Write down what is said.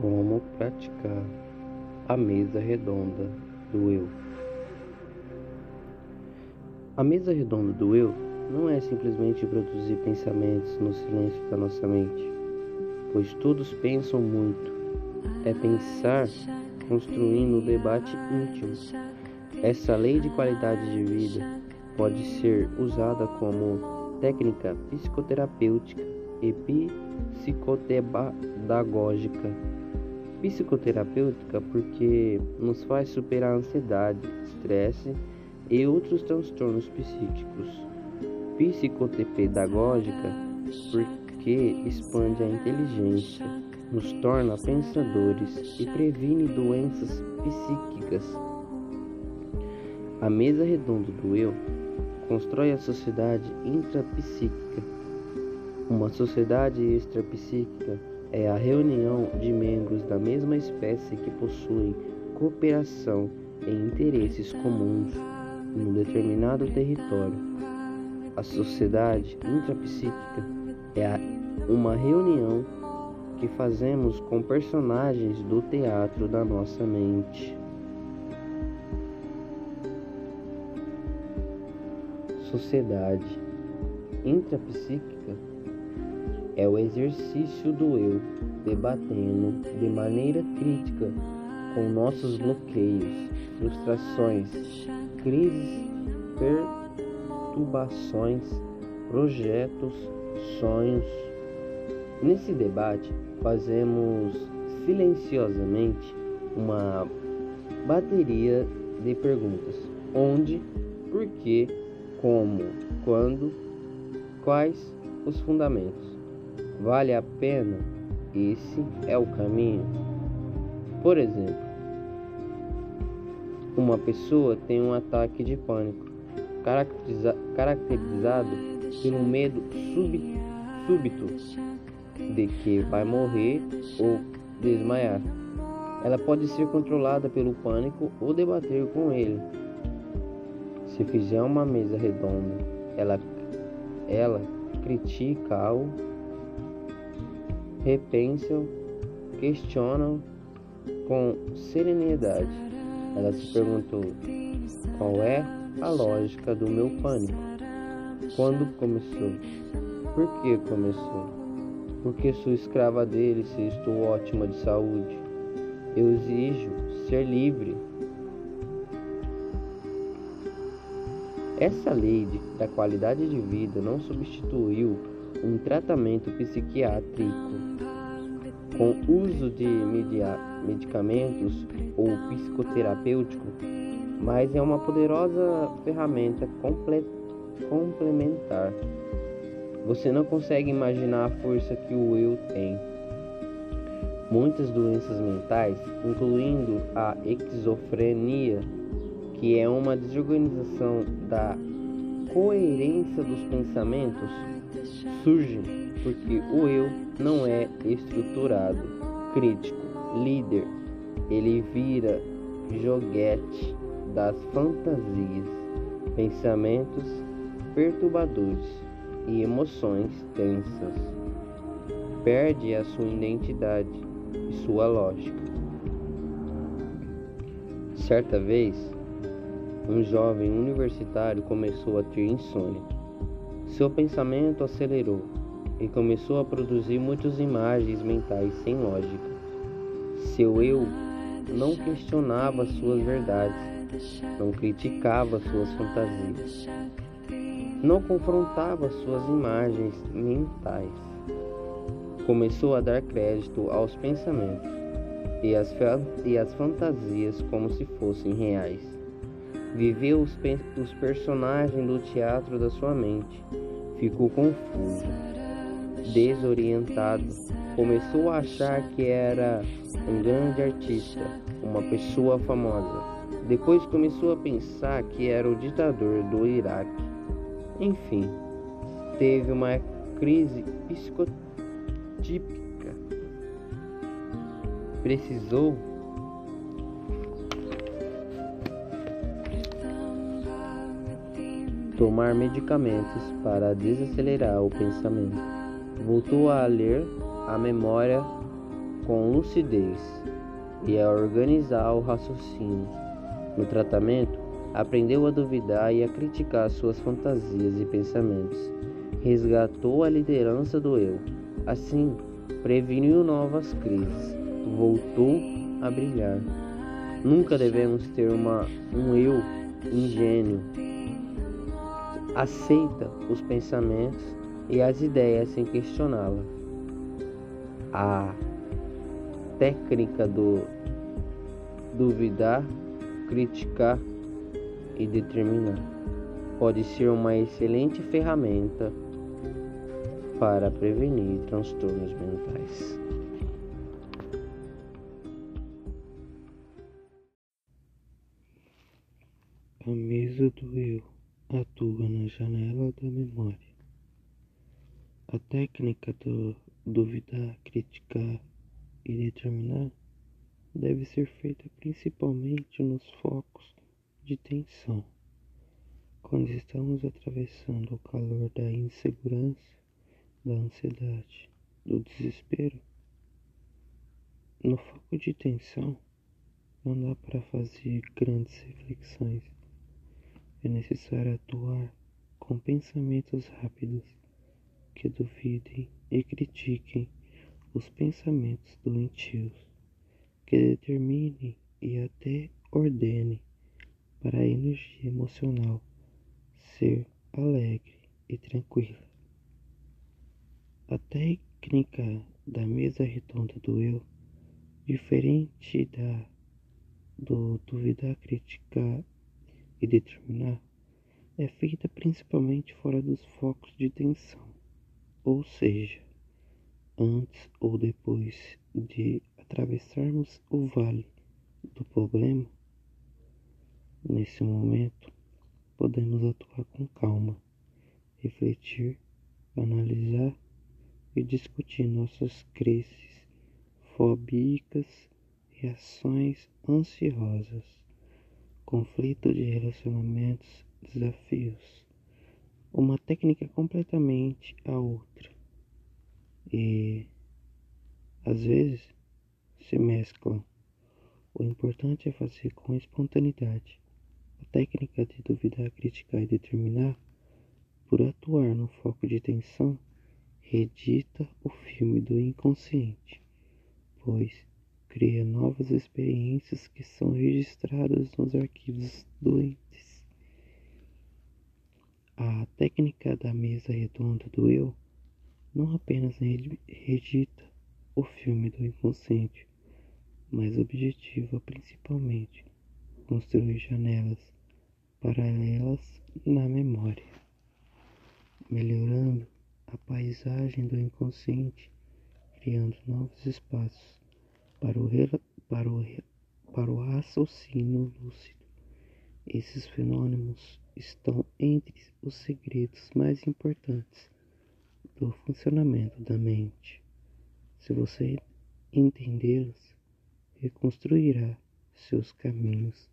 Como praticar a mesa redonda do eu. A mesa redonda do eu não é simplesmente produzir pensamentos no silêncio da nossa mente, pois todos pensam muito. É pensar construindo o debate íntimo. Essa lei de qualidade de vida pode ser usada como técnica psicoterapêutica e psicopedagógica. Psicoterapêutica porque nos faz superar ansiedade, estresse e outros transtornos psíquicos. Psicopedagógica porque expande a inteligência, nos torna pensadores e previne doenças psíquicas. A mesa redonda do eu constrói a sociedade intrapsíquica. Uma sociedade extrapsíquica é a reunião de membros da mesma espécie que possuem cooperação e interesses comuns num determinado território. A sociedade intrapsíquica é uma reunião que fazemos com personagens do teatro da nossa mente. Sociedade intrapsíquica é o exercício do eu debatendo de maneira crítica com nossos bloqueios, frustrações, crises, perturbações, projetos, sonhos. Nesse debate, fazemos silenciosamente uma bateria de perguntas: onde, por que, como, quando, quais os fundamentos. Vale a pena? Esse é o caminho? Por exemplo, uma pessoa tem um ataque de pânico, caracteriza caracterizado pelo medo súbito de que vai morrer ou desmaiar. Ela pode ser controlada pelo pânico ou debater com ele. Se fizer uma mesa redonda, ela, ela critica-o repensam, questionam com serenidade. Ela se perguntou: qual é a lógica do meu pânico? Quando começou? Por que começou? Porque sou escrava dele se estou ótima de saúde. Eu exijo ser livre. Essa lei da qualidade de vida não substituiu um tratamento psiquiátrico com uso de medicamentos ou psicoterapêutico, mas é uma poderosa ferramenta complementar. Você não consegue imaginar a força que o eu tem. Muitas doenças mentais, incluindo a esquizofrenia, que é uma desorganização da coerência dos pensamentos, surgem porque o eu não é estruturado, crítico, líder. Ele vira joguete das fantasias, pensamentos perturbadores e emoções tensas. Perde a sua identidade e sua lógica. Certa vez, um jovem universitário começou a ter insônia. Seu pensamento acelerou e começou a produzir muitas imagens mentais sem lógica. Seu eu não questionava suas verdades, não criticava suas fantasias, não confrontava suas imagens mentais. Começou a dar crédito aos pensamentos e às, e às fantasias como se fossem reais. Viveu os, os personagens do teatro da sua mente. Ficou confuso, desorientado. Começou a achar que era um grande artista, uma pessoa famosa. Depois começou a pensar que era o ditador do Iraque. Enfim, teve uma crise psicotípica. Precisou tomar medicamentos para desacelerar o pensamento. Voltou a ler a memória com lucidez e a organizar o raciocínio. No tratamento, aprendeu a duvidar e a criticar suas fantasias e pensamentos. Resgatou a liderança do eu. Assim, preveniu novas crises. Voltou a brilhar. Nunca devemos ter uma, um eu ingênuo. Aceita os pensamentos e as ideias sem questioná-las. A técnica do duvidar, criticar e determinar pode ser uma excelente ferramenta para prevenir transtornos mentais. A mesa do eu atua na janela da memória. A técnica do duvidar, criticar e determinar deve ser feita principalmente nos focos de tensão. Quando estamos atravessando o calor da insegurança, da ansiedade, do desespero, no foco de tensão não dá para fazer grandes reflexões. É necessário atuar com pensamentos rápidos que duvidem e critiquem os pensamentos doentios, que determinem e até ordenem para a energia emocional ser alegre e tranquila. A técnica da mesa redonda do eu, diferente da do duvidar, criticar e determinar, é feita principalmente fora dos focos de tensão ou seja, antes ou depois de atravessarmos o vale do problema, nesse momento podemos atuar com calma, refletir, analisar e discutir nossas crises fóbicas, reações ansiosas, conflito de relacionamentos, desafios uma técnica completamente a outra. E às vezes se mesclam. O importante é fazer com espontaneidade. A técnica de duvidar, criticar e determinar, por atuar no foco de tensão, redita o filme do inconsciente, pois cria novas experiências que são registradas nos arquivos doentes. A técnica da mesa redonda do eu não apenas redita o filme do inconsciente, mas objetiva principalmente construir janelas paralelas na memória, melhorando a paisagem do inconsciente, criando novos espaços para o, para o, para o raciocínio lúcido. Esses fenômenos estão entre os segredos mais importantes do funcionamento da mente. Se você entendê-los, reconstruirá seus caminhos